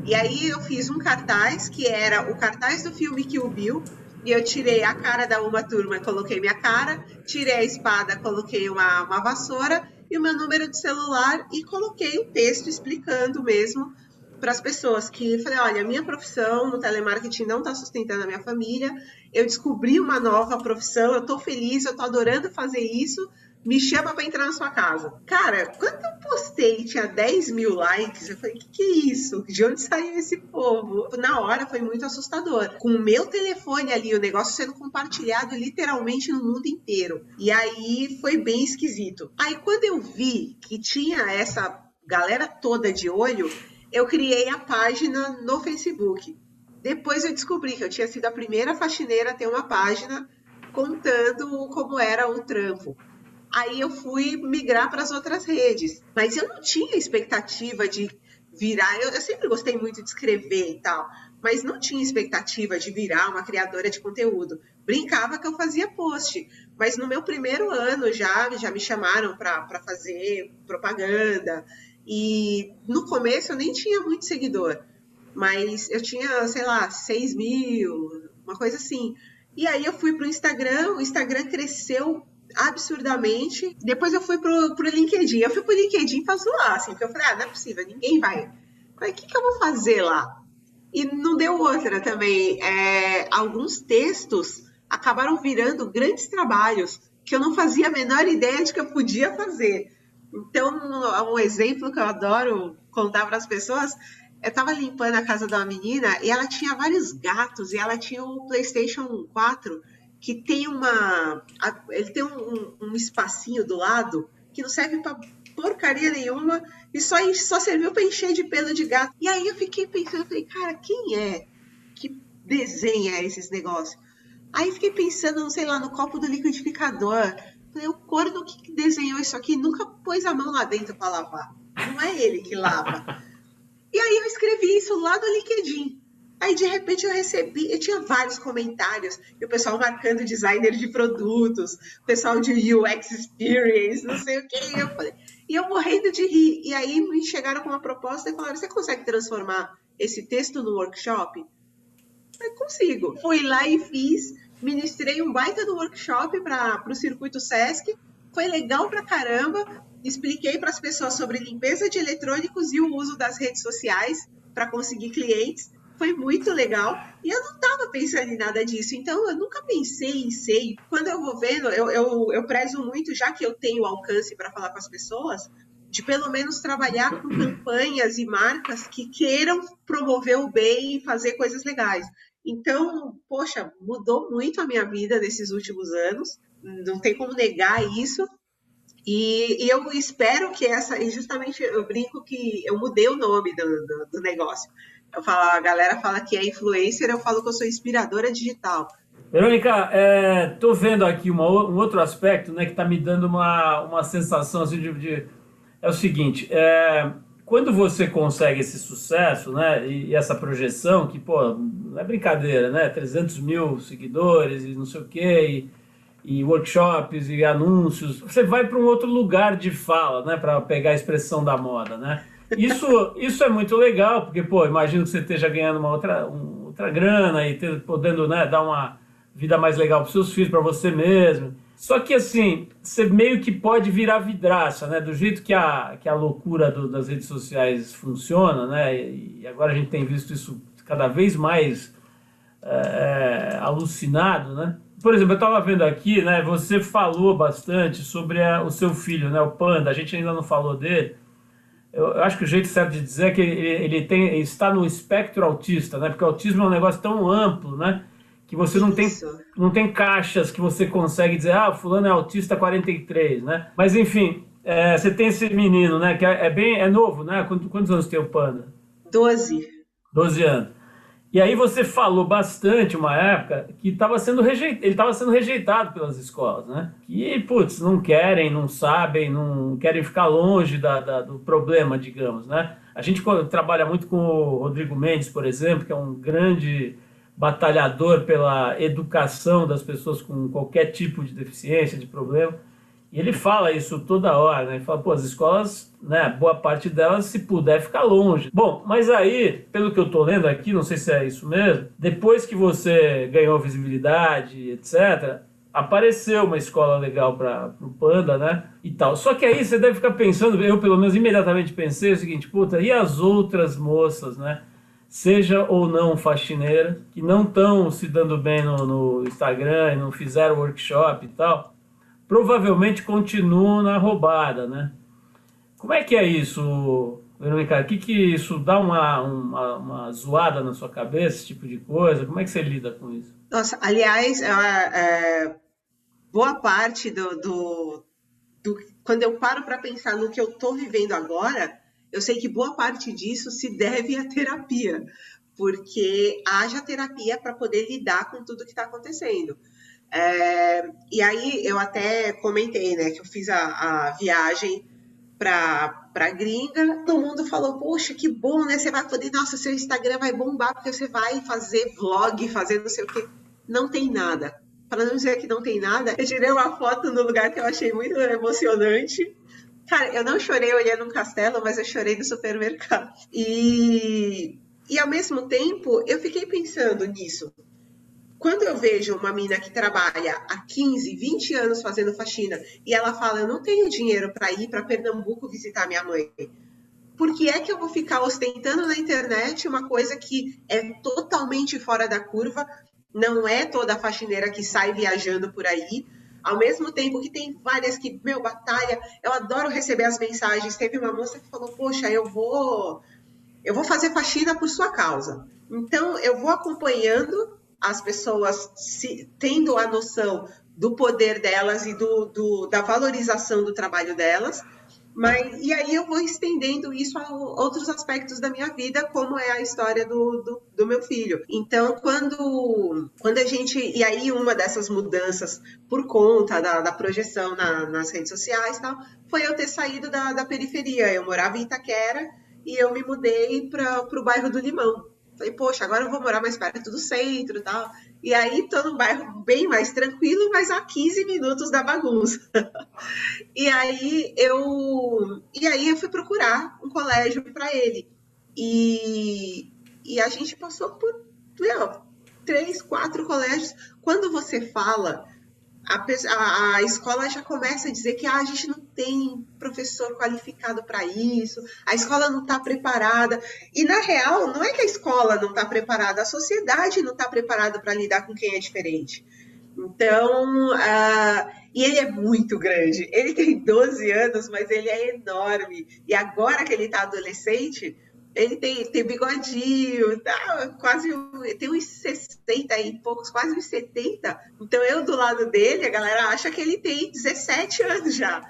e aí eu fiz um cartaz que era o cartaz do filme Kill Bill. E eu tirei a cara da uma turma, coloquei minha cara, tirei a espada, coloquei uma, uma vassoura e o meu número de celular e coloquei o um texto explicando mesmo para as pessoas que falei, olha, minha profissão no telemarketing não está sustentando a minha família, eu descobri uma nova profissão, eu estou feliz, eu estou adorando fazer isso, me chama para entrar na sua casa. Cara, quando eu postei tinha 10 mil likes, eu falei, que que é isso? De onde saiu esse povo? Na hora foi muito assustador. Com o meu telefone ali, o negócio sendo compartilhado literalmente no mundo inteiro. E aí foi bem esquisito. Aí quando eu vi que tinha essa galera toda de olho, eu criei a página no Facebook. Depois eu descobri que eu tinha sido a primeira faxineira a ter uma página contando como era o trampo. Aí eu fui migrar para as outras redes. Mas eu não tinha expectativa de virar. Eu, eu, sempre gostei muito de escrever e tal, mas não tinha expectativa de virar uma criadora de conteúdo. Brincava que eu fazia post, mas no meu primeiro ano já, já me chamaram para fazer propaganda. E no começo eu nem tinha muito seguidor, mas eu tinha, sei lá, 6 mil, uma coisa assim. E aí eu fui para o Instagram, o Instagram cresceu absurdamente. Depois eu fui pro, pro LinkedIn. Eu fui pro LinkedIn pra zoar, assim, porque eu falei, ah, não é possível, ninguém vai. Falei, o que, que eu vou fazer lá? E não deu outra também. É, alguns textos acabaram virando grandes trabalhos que eu não fazia a menor ideia de que eu podia fazer. Então, um exemplo que eu adoro contar para as pessoas eu estava limpando a casa de uma menina e ela tinha vários gatos e ela tinha um PlayStation 4 que tem uma. Ele tem um, um espacinho do lado que não serve para porcaria nenhuma e só, só serviu para encher de pelo de gato. E aí eu fiquei pensando, falei, cara, quem é que desenha esses negócios? Aí fiquei pensando, sei lá, no copo do liquidificador. Falei, o corno que desenhou isso aqui nunca pôs a mão lá dentro para lavar. Não é ele que lava. E aí eu escrevi isso lá no LinkedIn. Aí de repente eu recebi, eu tinha vários comentários, e o pessoal marcando designer de produtos, pessoal de UX Experience, não sei o que. Eu, falei, e eu morrendo de rir. E aí me chegaram com uma proposta e falaram: você consegue transformar esse texto no workshop? Falei, consigo. Fui lá e fiz, ministrei um baita do workshop para o circuito SESC. Foi legal pra caramba expliquei para as pessoas sobre limpeza de eletrônicos e o uso das redes sociais para conseguir clientes. Foi muito legal. E eu não estava pensando em nada disso. Então, eu nunca pensei em ser. Quando eu vou vendo, eu, eu, eu prezo muito, já que eu tenho alcance para falar com as pessoas, de pelo menos trabalhar com campanhas e marcas que queiram promover o bem e fazer coisas legais. Então, poxa, mudou muito a minha vida nesses últimos anos. Não tem como negar isso. E, e, eu espero que essa, e justamente eu brinco que eu mudei o nome do, do, do, negócio. Eu falo, a galera fala que é influencer, eu falo que eu sou inspiradora digital. Verônica, estou é, vendo aqui uma, um outro aspecto né, que está me dando uma, uma sensação assim, de, de É o seguinte, é, quando você consegue esse sucesso né, e, essa projeção, que pô, não é brincadeira, né? 300 mil seguidores e não sei o quê, e, e workshops e anúncios, você vai para um outro lugar de fala, né, para pegar a expressão da moda, né? Isso, isso é muito legal, porque, pô, imagino que você esteja ganhando uma outra, um, outra grana e ter, podendo, né, dar uma vida mais legal para seus filhos, para você mesmo. Só que, assim, você meio que pode virar vidraça, né? Do jeito que a, que a loucura do, das redes sociais funciona, né? E agora a gente tem visto isso cada vez mais é, alucinado, né? por exemplo, eu estava vendo aqui, né? Você falou bastante sobre a, o seu filho, né? O Panda. A gente ainda não falou dele. Eu, eu acho que o jeito certo de dizer é que ele, ele, tem, ele está no espectro autista, né? Porque o autismo é um negócio tão amplo, né? Que você não tem, não tem caixas que você consegue dizer, ah, fulano é autista 43, né? Mas enfim, é, você tem esse menino, né? Que é, é bem, é novo, né? Quantos, quantos anos tem o Panda? Doze. Doze anos. E aí você falou bastante uma época que estava sendo rejeitado, ele estava sendo rejeitado pelas escolas, né? Que, putz, não querem, não sabem, não querem ficar longe da, da, do problema, digamos, né? A gente trabalha muito com o Rodrigo Mendes, por exemplo, que é um grande batalhador pela educação das pessoas com qualquer tipo de deficiência, de problema. E ele fala isso toda hora, né? Ele fala, pô, as escolas, né, boa parte delas, se puder, ficar longe. Bom, mas aí, pelo que eu tô lendo aqui, não sei se é isso mesmo, depois que você ganhou visibilidade, etc., apareceu uma escola legal para o Panda, né? E tal. Só que aí você deve ficar pensando, eu pelo menos imediatamente pensei o seguinte, puta, e as outras moças, né? Seja ou não faxineira, que não estão se dando bem no, no Instagram e não fizeram workshop e tal provavelmente continuam na roubada, né? Como é que é isso, Verônica? O que, que isso dá uma, uma, uma, zoada na sua cabeça, esse tipo de coisa? Como é que você lida com isso? Nossa, aliás, é, é, boa parte do, do, do, Quando eu paro para pensar no que eu estou vivendo agora, eu sei que boa parte disso se deve à terapia, porque haja terapia para poder lidar com tudo que está acontecendo. É, e aí eu até comentei, né, que eu fiz a, a viagem para para gringa, todo mundo falou, poxa, que bom, né? Você vai poder, nossa, seu Instagram vai bombar porque você vai fazer vlog, fazer não sei o quê. Não tem nada. Para não dizer que não tem nada, eu tirei uma foto no lugar que eu achei muito emocionante. Cara, eu não chorei olhando um castelo, mas eu chorei no supermercado. E, e ao mesmo tempo, eu fiquei pensando nisso quando eu vejo uma mina que trabalha há 15, 20 anos fazendo faxina e ela fala, eu não tenho dinheiro para ir para Pernambuco visitar minha mãe. por que é que eu vou ficar ostentando na internet uma coisa que é totalmente fora da curva? Não é toda faxineira que sai viajando por aí. Ao mesmo tempo que tem várias que, meu, batalha. Eu adoro receber as mensagens. Teve uma moça que falou: Poxa, eu vou, eu vou fazer faxina por sua causa. Então, eu vou acompanhando as pessoas se, tendo a noção do poder delas e do, do, da valorização do trabalho delas mas, e aí eu vou estendendo isso a outros aspectos da minha vida, como é a história do, do, do, meu filho. Então, quando, quando a gente. E aí, uma dessas mudanças por conta da, da projeção na, nas redes sociais tal, foi eu ter saído da, da periferia. Eu morava em Itaquera e eu me mudei para o bairro do Limão. Falei, poxa, agora eu vou morar mais perto do centro e tal. E aí tô num bairro bem mais tranquilo, mas a 15 minutos da bagunça. e aí eu e aí eu fui procurar um colégio para ele. E, e a gente passou por três, quatro colégios. Quando você fala a, a, escola já começa a dizer que ah, a gente não tem professor qualificado para isso, a escola não está preparada. E, na real, não é que a escola não está preparada, a sociedade não está preparada para lidar com quem é diferente. Então, uh, e ele é muito grande. Ele tem 12 anos, mas ele é enorme. E agora que ele está adolescente, ele tem, tem bigodinho, tá, quase tem uns 60 e poucos, quase uns 70. Então eu do lado dele, a galera acha que ele tem 17 anos já.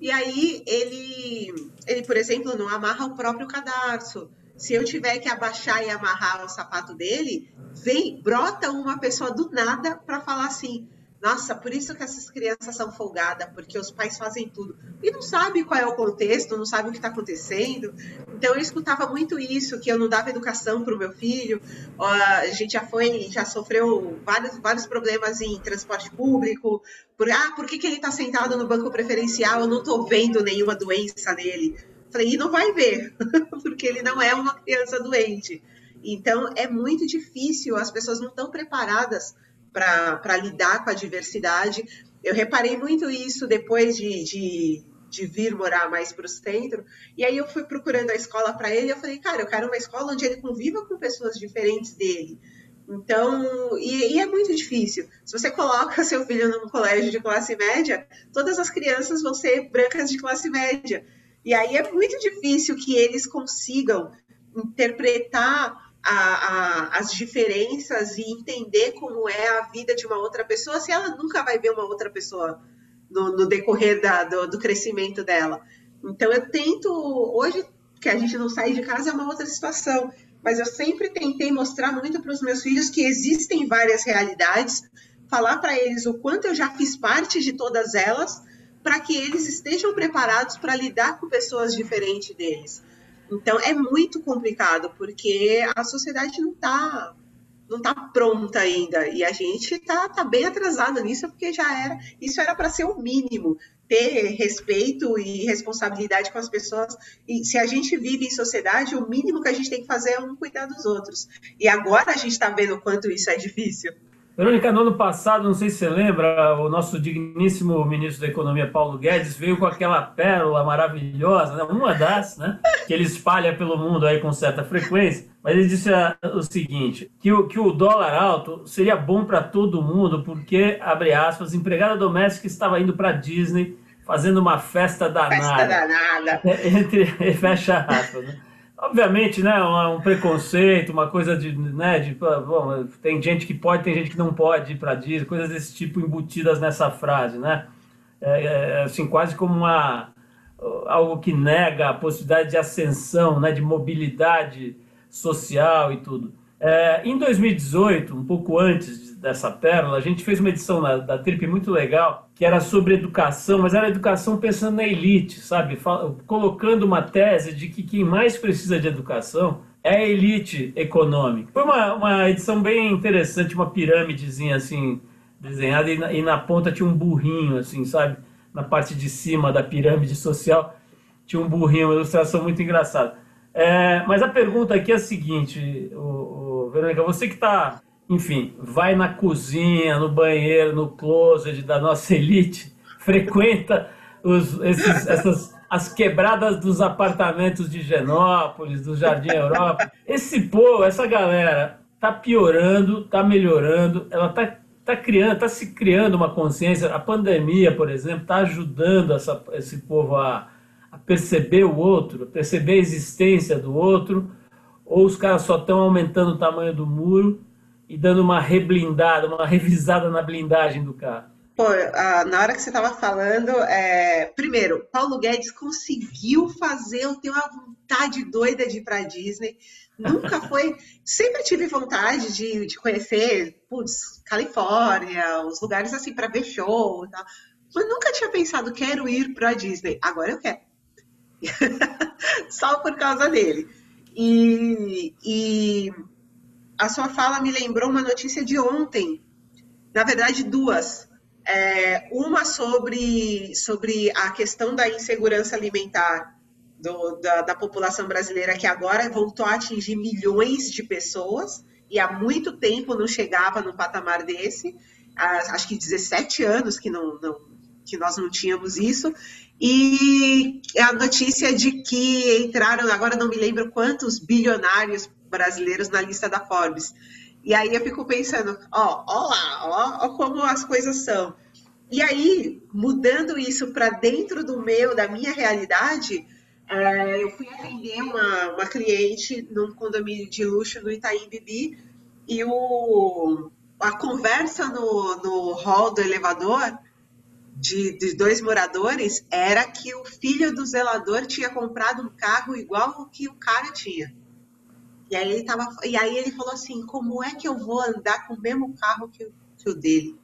E aí ele, ele, por exemplo, não amarra o próprio cadarço. Se eu tiver que abaixar e amarrar o sapato dele, vem, brota uma pessoa do nada para falar assim: nossa, por isso que essas crianças são folgadas, porque os pais fazem tudo. E não sabe qual é o contexto, não sabe o que está acontecendo. Então eu escutava muito isso, que eu não dava educação para o meu filho. A gente já foi, já sofreu vários, vários problemas em transporte público. Por, ah, por que, que ele está sentado no banco preferencial? Eu não estou vendo nenhuma doença nele. Falei, e não vai ver, porque ele não é uma criança doente. Então é muito difícil, as pessoas não estão preparadas para lidar com a diversidade. Eu reparei muito isso depois de, de, de vir morar mais para o centro. E aí eu fui procurando a escola para ele. Eu falei, cara, eu quero uma escola onde ele conviva com pessoas diferentes dele. Então, e, e, é muito difícil. Se você coloca seu filho num colégio de classe média, todas as crianças vão ser brancas de classe média. E aí é muito difícil que eles consigam interpretar a, a, as diferenças e entender como é a vida de uma outra pessoa se ela nunca vai ver uma outra pessoa no, no decorrer da, do, do, crescimento dela. Então eu tento, hoje que a gente não sai de casa é uma outra situação, mas eu sempre tentei mostrar muito para os meus filhos que existem várias realidades, falar para eles o quanto eu já fiz parte de todas elas, para que eles estejam preparados para lidar com pessoas diferentes deles. Então é muito complicado, porque a sociedade não está não tá pronta ainda. E a gente está tá bem atrasado nisso, porque já era. Isso era para ser o mínimo. Ter respeito e responsabilidade com as pessoas. E se a gente vive em sociedade, o mínimo que a gente tem que fazer é um cuidar dos outros. E agora a gente está vendo o quanto isso é difícil. Verônica, no ano passado, não sei se você lembra, o nosso digníssimo ministro da Economia, Paulo Guedes, veio com aquela pérola maravilhosa, né? uma das, né? que ele espalha pelo mundo aí com certa frequência, mas ele disse o seguinte, que o, que o dólar alto seria bom para todo mundo, porque, abre aspas, empregada doméstica estava indo para Disney fazendo uma festa danada. Festa danada. Entre, fecha aspas, né? Obviamente, né, um, preconceito, uma coisa de, né, de, bom, tem gente que pode, tem gente que não pode ir para Disney, coisas desse tipo embutidas nessa frase, né, é, é, assim, quase como uma, algo que nega a possibilidade de ascensão, né, de mobilidade social e tudo. É, em 2018, um pouco antes dessa pérola, a gente fez uma edição da, Trip muito legal, que era sobre educação, mas era educação pensando na elite, sabe? colocando uma tese de que quem mais precisa de educação é a elite econômica. Foi uma, uma edição bem interessante, uma pirâmidezinha assim, desenhada, e na, e na ponta tinha um burrinho, assim, sabe? Na parte de cima da pirâmide social tinha um burrinho, uma ilustração muito engraçada. É, mas a pergunta aqui é a seguinte, o, o Verônica, você que está enfim, vai na cozinha, no banheiro, no closet da nossa elite, frequenta os, esses, essas, as quebradas dos apartamentos de Genópolis, do Jardim Europa. Esse povo, essa galera, tá piorando, tá melhorando, ela tá, tá criando, tá se criando uma consciência. A pandemia, por exemplo, tá ajudando essa, esse povo a, a perceber o outro, a perceber a existência do outro, ou os caras só estão aumentando o tamanho do muro e dando uma reblindada, uma revisada na blindagem do carro. Pô, na hora que você estava falando, é... primeiro, Paulo Guedes conseguiu fazer eu ter uma vontade doida de ir para Disney. Nunca foi. Sempre tive vontade de, de conhecer, putz, Califórnia, os lugares assim para ver show e tal. Mas nunca tinha pensado, quero ir para Disney. Agora eu quero. Só por causa dele. E, e a sua fala me lembrou uma notícia de ontem. Na verdade, duas. É, uma sobre, sobre a questão da insegurança alimentar do, da, da, população brasileira, que agora voltou a atingir milhões de pessoas, e há muito tempo não chegava no patamar desse. acho que 17 anos que, não, não, que nós não tínhamos isso. E a notícia de que entraram, agora não me lembro quantos bilionários brasileiros na lista da Forbes. E aí eu fico pensando, ó, ó lá, ó, ó como as coisas são. E aí, mudando isso para dentro do meu, da minha realidade, é, eu fui atender uma, uma cliente num condomínio de luxo no Itaim Bibi e o, a conversa no, no hall do elevador de, de, dois moradores era que o filho do zelador tinha comprado um carro igual o que o cara tinha. E aí ele tava, e aí ele falou assim, como é que eu vou andar com o mesmo carro que, que o dele?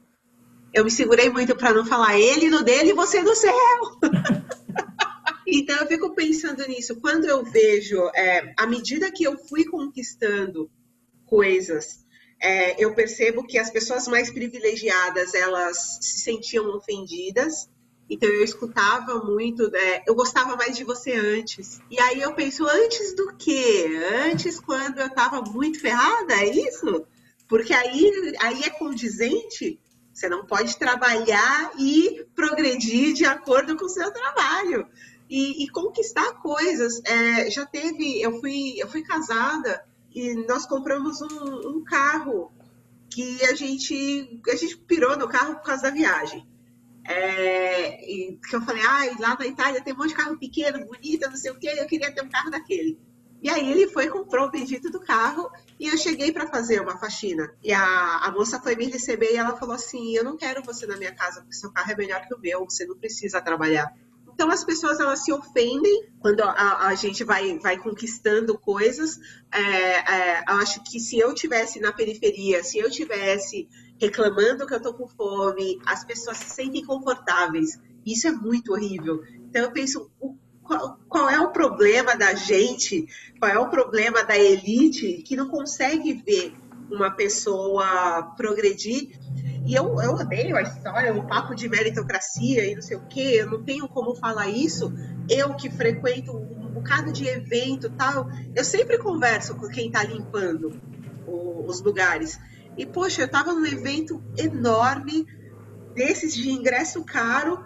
Eu me segurei muito para não falar ele no dele e você no céu. então eu fico pensando nisso. Quando eu vejo, é, à medida que eu fui conquistando coisas, é, eu percebo que as pessoas mais privilegiadas elas se sentiam ofendidas então eu escutava muito, né? Eu gostava mais de você antes. E aí eu penso, antes do quê? Antes quando eu estava muito ferrada, é isso? Porque aí, aí é condizente. Você não pode trabalhar e progredir de acordo com o seu trabalho. E, e conquistar coisas. É, já teve, eu fui, eu fui casada e nós compramos um, um carro que a gente, a gente pirou no carro por causa da viagem. É, que eu falei, ah, lá na Itália tem um monte de carro pequeno, bonito, não sei o quê, eu queria ter um carro daquele. E aí ele foi, comprou o bendito do carro e eu cheguei para fazer uma faxina. E a, a moça foi me receber e ela falou assim: Eu não quero você na minha casa, porque seu carro é melhor que o meu, você não precisa trabalhar. Então as pessoas elas se ofendem quando a, a gente vai, vai conquistando coisas. É, é, eu acho que se eu tivesse na periferia, se eu tivesse reclamando que eu tô com fome, as pessoas se sentem confortáveis. Isso é muito horrível. Então eu penso, o, qual, qual, é o problema da gente, qual é o problema da elite que não consegue ver uma pessoa progredir? E eu, eu odeio a história, o papo de meritocracia e não sei o quê, eu não tenho como falar isso. Eu que frequento um bocado de evento tal, eu sempre converso com quem está limpando os lugares. E, poxa, eu estava num evento enorme, desses de ingresso caro,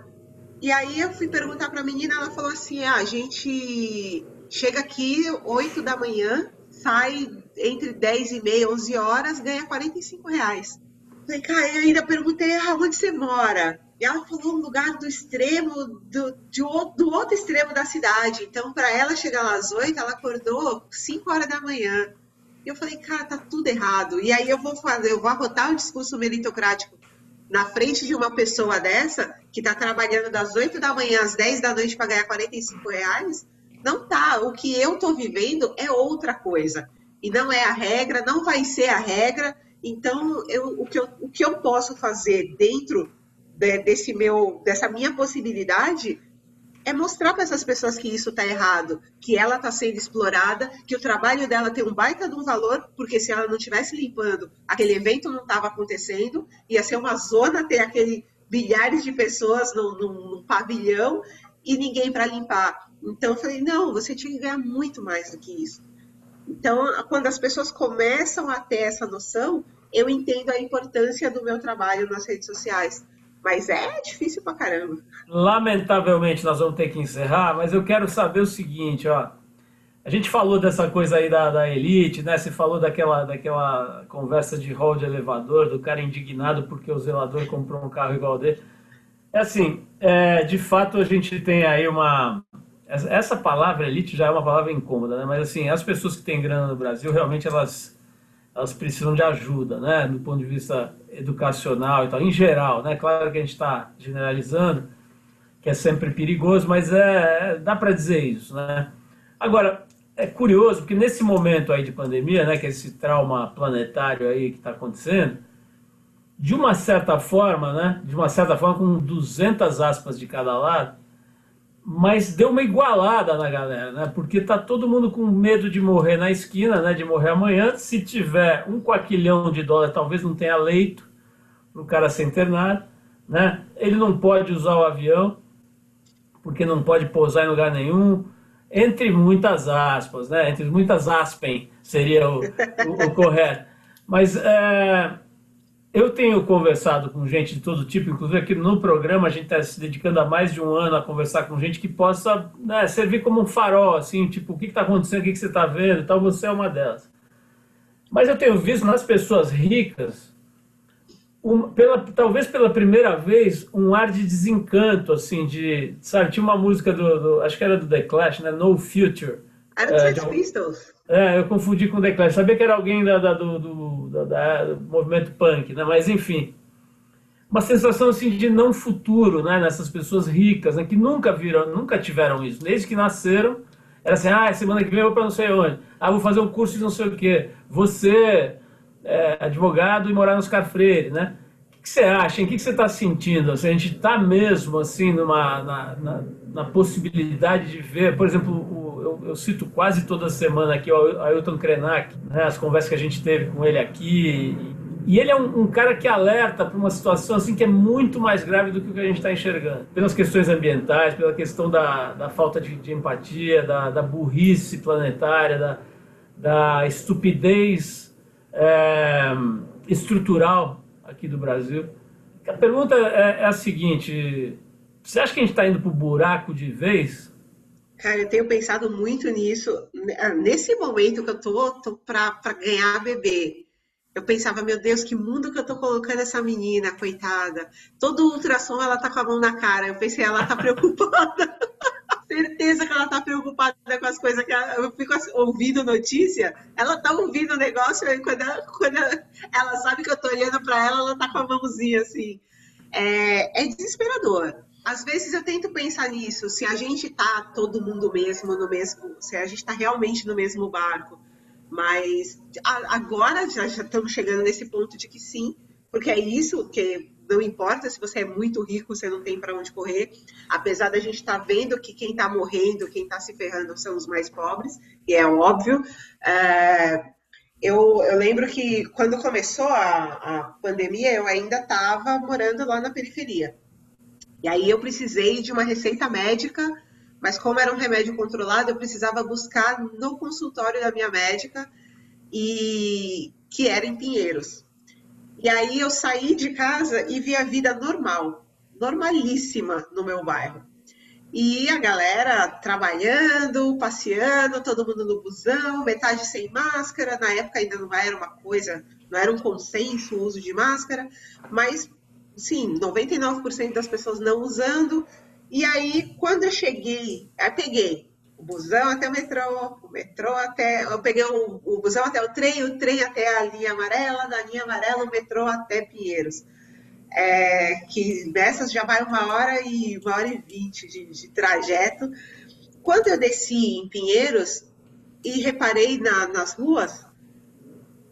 e aí eu fui perguntar para a menina, ela falou assim: ah, a gente chega aqui 8 da manhã, sai entre 10 e meia, 11 horas, ganha 45 reais. Falei, cara, eu ainda perguntei aonde você mora. E ela falou um lugar do extremo, do, de, do outro extremo da cidade. Então, para ela chegar lá às 8, ela acordou 5 horas da manhã. E eu falei, cara, tá tudo errado. E aí eu vou fazer, eu vou arrotar um discurso meritocrático na frente de uma pessoa dessa, que está trabalhando das 8 da manhã às 10 da noite para ganhar 45 reais. Não tá. O que eu tô vivendo é outra coisa. E não é a regra, não vai ser a regra. Então, eu, o, que eu, o que eu posso fazer dentro de, desse meu, dessa minha possibilidade é mostrar para essas pessoas que isso está errado, que ela está sendo explorada, que o trabalho dela tem um baita de um valor, porque se ela não estivesse limpando, aquele evento não estava acontecendo, ia ser uma zona ter aquele bilhares de pessoas no, no, no pavilhão e ninguém para limpar. Então eu falei, não, você tinha que ganhar muito mais do que isso. Então, quando as pessoas começam a ter essa noção, eu entendo a importância do meu trabalho nas redes sociais Mas é difícil pra caramba. Lamentavelmente nós vamos ter que encerrar, mas eu quero saber o seguinte, ó. A gente falou dessa coisa aí da, da elite, né? Você falou daquela, daquela conversa de hall de elevador, do cara indignado porque o zelador comprou um carro igual dele. É assim, é, de fato a gente tem aí uma. Essa palavra elite já é uma palavra incômoda, né? Mas assim, as pessoas que têm grana no Brasil, realmente elas, elas precisam de ajuda, né? Do ponto de vista educacional e tal, em geral, né? Claro que a gente está generalizando, que é sempre perigoso, mas é, dá para dizer isso, né? Agora, é curioso, porque nesse momento aí de pandemia, né, que é esse trauma planetário aí que está acontecendo, de uma certa forma, né, de uma certa forma com 200 aspas de cada lado, mas deu uma igualada na galera, né, porque tá todo mundo com medo de morrer na esquina, né, de morrer amanhã, se tiver um quaquilhão de dólar, talvez não tenha leito para o cara ser internado, né, ele não pode usar o avião, porque não pode pousar em lugar nenhum, entre muitas aspas, né? Entre muitas aspen seria o, o, o correto. Mas é, eu tenho conversado com gente de todo tipo, inclusive aqui no programa a gente está se dedicando há mais de um ano a conversar com gente que possa né, servir como um farol, assim, tipo, o que está acontecendo, o que, que você está vendo, tal, você é uma delas. Mas eu tenho visto nas pessoas ricas um, pela, talvez pela primeira vez, um ar de desencanto, assim, de, sabe, tinha uma música do, do acho que era do The Clash, né, No Future. Era do é, Sex Pistols. É, eu confundi com o The Clash, sabia que era alguém da, da do, do, da, da, do movimento punk, né, mas enfim, uma sensação, assim, de não futuro, né, nessas pessoas ricas, né, que nunca viram, nunca tiveram isso, desde que nasceram, era assim, ah, semana que vem eu vou para não sei onde, ah, vou fazer um curso de não sei o quê, você é, advogado e morar nos Carfreire, né? Que, você acha? O que, você está sentindo? Assim, a gente está mesmo assim numa na, na, na, possibilidade de ver, por exemplo, o, eu, eu, cito quase toda semana aqui o Ailton Krenak, né? as conversas que a gente teve com ele aqui. E ele é um, um cara que alerta para uma situação assim que é muito mais grave do que o que a gente está enxergando. Pelas questões ambientais, pela questão da, da falta de, de empatia, da, da burrice planetária, da, da estupidez é, estrutural aqui do Brasil. A pergunta é, é a seguinte: você acha que a gente está indo para o buraco de vez? Cara, eu tenho pensado muito nisso. Nesse momento que eu tô, tô para ganhar bebê, eu pensava, meu Deus, que mundo que eu tô colocando essa menina, coitada. Todo ultrassom ela tá com a mão na cara. Eu pensei, ela tá preocupada. Certeza que ela tá preocupada com as coisas que ela, eu fico assim, ouvindo notícia, ela tá ouvindo o negócio e quando, ela, quando ela, ela, sabe que eu tô olhando para ela, ela tá com a mãozinha assim. É, é, desesperador. Às vezes eu tento pensar nisso, se a gente tá todo mundo mesmo no mesmo, se a gente tá realmente no mesmo barco. Mas agora já, já estamos chegando nesse ponto de que sim, porque é isso que não importa se você é muito rico, você não tem para onde correr. Apesar da gente estar tá vendo que quem está morrendo, quem está se ferrando são os mais pobres, e é óbvio. É, eu, eu, lembro que quando começou a, a pandemia, eu ainda estava morando lá na periferia. E aí eu precisei de uma receita médica, mas como era um remédio controlado, eu precisava buscar no consultório da minha médica, e que era em Pinheiros. E aí eu saí de casa e vi a vida normal, normalíssima no meu bairro. E a galera trabalhando, passeando, todo mundo no busão, metade sem máscara. Na época ainda não era uma coisa, não era um consenso o uso de máscara, mas sim, 99% das pessoas não usando. E aí, quando eu cheguei, eu peguei o busão até o metrô, o metrô até. Eu peguei o, o busão até o trem, o trem até a linha amarela, da linha amarela o metrô até Pinheiros. É, que nessas já vai uma hora e uma hora e vinte de, de trajeto. Quando eu desci em Pinheiros e reparei na, nas ruas,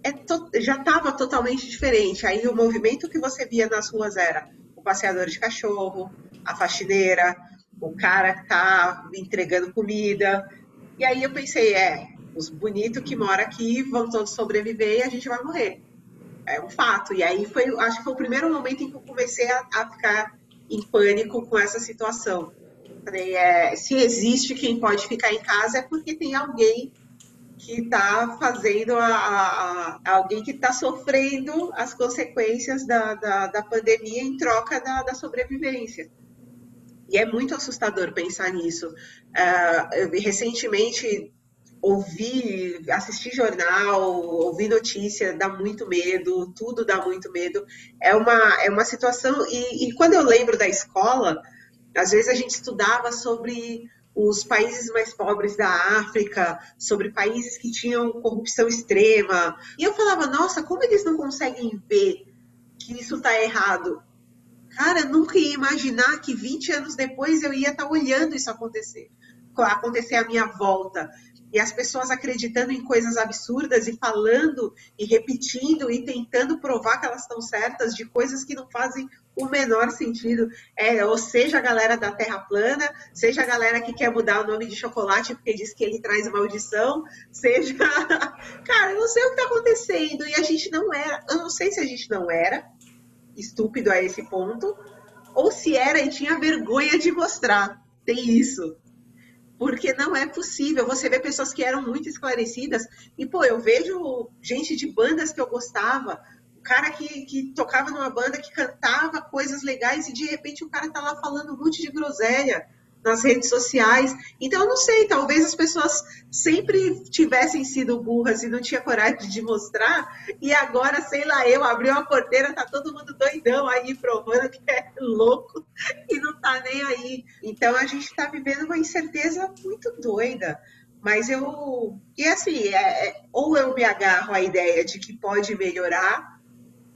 é to, já estava totalmente diferente. Aí o movimento que você via nas ruas era o passeador de cachorro, a faxineira, o cara tá entregando comida. E aí eu pensei, é, os bonitos que moram aqui vão todos sobreviver e a gente vai morrer. É um fato. E aí foi, acho que foi o primeiro momento em que eu comecei a, a ficar em pânico com essa situação. Falei, é, se existe quem pode ficar em casa é porque tem alguém que está fazendo a, a, a, alguém que está sofrendo as consequências da, da, da pandemia em troca da, da, sobrevivência. E é muito assustador pensar nisso. Uh, recentemente ouvir, assistir jornal, ouvir notícia dá muito medo, tudo dá muito medo. É uma, é uma situação. E, e quando eu lembro da escola, às vezes a gente estudava sobre os países mais pobres da África, sobre países que tinham corrupção extrema. E eu falava, nossa, como eles não conseguem ver que isso está errado? Cara, nunca ia imaginar que 20 anos depois eu ia estar tá olhando isso acontecer, acontecer à minha volta e as pessoas acreditando em coisas absurdas e falando e repetindo e tentando provar que elas estão certas de coisas que não fazem o menor sentido. É, ou seja, a galera da Terra plana, seja a galera que quer mudar o nome de chocolate porque diz que ele traz maldição, seja. Cara, eu não sei o que está acontecendo. E a gente não era. Eu não sei se a gente não era estúpido a esse ponto, ou se era e tinha vergonha de mostrar. Tem isso porque não é possível. Você vê pessoas que eram muito esclarecidas, e pô, eu vejo gente de bandas que eu gostava, o cara que, que tocava numa banda que cantava coisas legais, e de repente o cara tá lá falando um monte de groselha nas redes sociais. Então, eu não sei, talvez as pessoas sempre tivessem sido burras e não tinha coragem de mostrar, e agora, sei lá, eu abri uma porteira, tá todo mundo doidão aí, provando que é louco e não tá nem aí. Então, a gente tá vivendo uma incerteza muito doida. Mas eu. E assim, é, ou eu me agarro à ideia de que pode melhorar,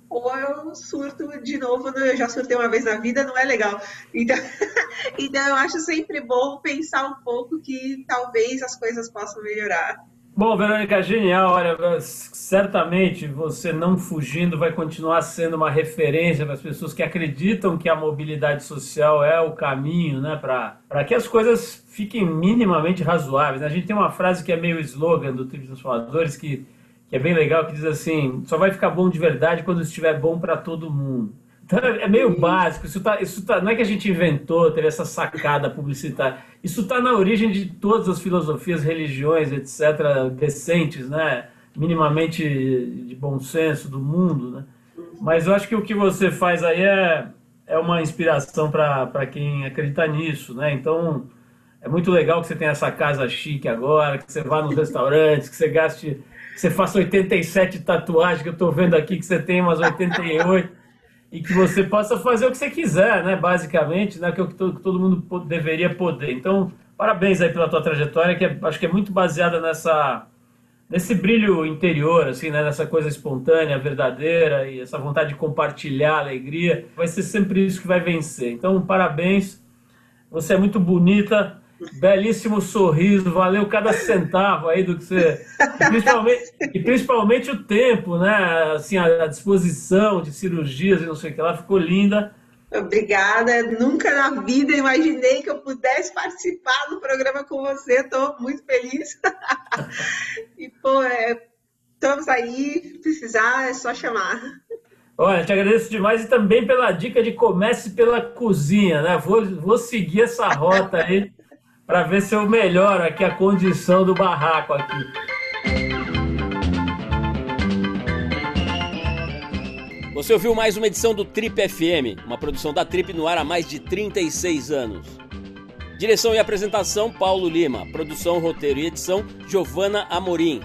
ou eu surto de novo, eu já surtei uma vez na vida, não é legal. Então, então eu acho sempre bom pensar um pouco que talvez as coisas possam melhorar. Bom, Verônica, genial. Olha, certamente você não fugindo vai continuar sendo uma referência para as pessoas que acreditam que a mobilidade social é o caminho, né, para que as coisas fiquem minimamente razoáveis. A gente tem uma frase que é meio slogan do Tribo dos Faladores que que é bem legal, que diz assim: só vai ficar bom de verdade quando estiver bom para todo mundo. Então é meio básico, isso, tá, isso tá, não é que a gente inventou, teve essa sacada publicitária. Isso está na origem de todas as filosofias, religiões, etc., decentes, né? minimamente de bom senso do mundo. Né? Mas eu acho que o que você faz aí é, é uma inspiração para quem acredita nisso. Né? Então é muito legal que você tenha essa casa chique agora, que você vá nos restaurantes, que você gaste você faça 87 tatuagens, que eu estou vendo aqui que você tem umas 88, e que você possa fazer o que você quiser, né? Basicamente, né? Que, é que todo mundo deveria poder. Então, parabéns aí pela tua trajetória, que é, acho que é muito baseada nessa nesse brilho interior, assim, né? Nessa coisa espontânea, verdadeira e essa vontade de compartilhar a alegria. Vai ser sempre isso que vai vencer. Então, parabéns. Você é muito bonita belíssimo sorriso, valeu cada centavo aí do que você. E principalmente, e principalmente o tempo, né? Assim, a, a, disposição de cirurgias e não sei o que lá, ficou linda. Obrigada. Nunca na vida imaginei que eu pudesse participar do programa com você. Estou muito feliz. e, pô, é, estamos aí. Precisar, é só chamar. Olha, te agradeço demais e também pela dica de comece pela cozinha, né? Vou, vou seguir essa rota aí para ver se eu melhoro aqui a condição do barraco aqui. Você ouviu mais uma edição do Trip FM, uma produção da Trip no ar há mais de 36 anos. Direção e apresentação Paulo Lima, produção, roteiro e edição Giovana Amorim.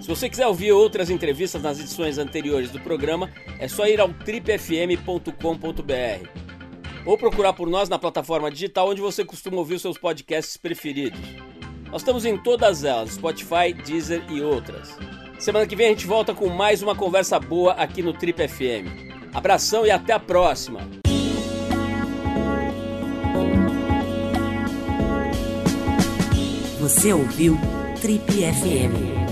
Se você quiser ouvir outras entrevistas nas edições anteriores do programa, é só ir ao tripfm.com.br ou procurar por nós na plataforma digital onde você costuma ouvir os seus podcasts preferidos. Nós estamos em todas elas, Spotify, Deezer e outras. Semana que vem a gente volta com mais uma conversa boa aqui no Trip FM. Abração e até a próxima! Você ouviu Trip FM.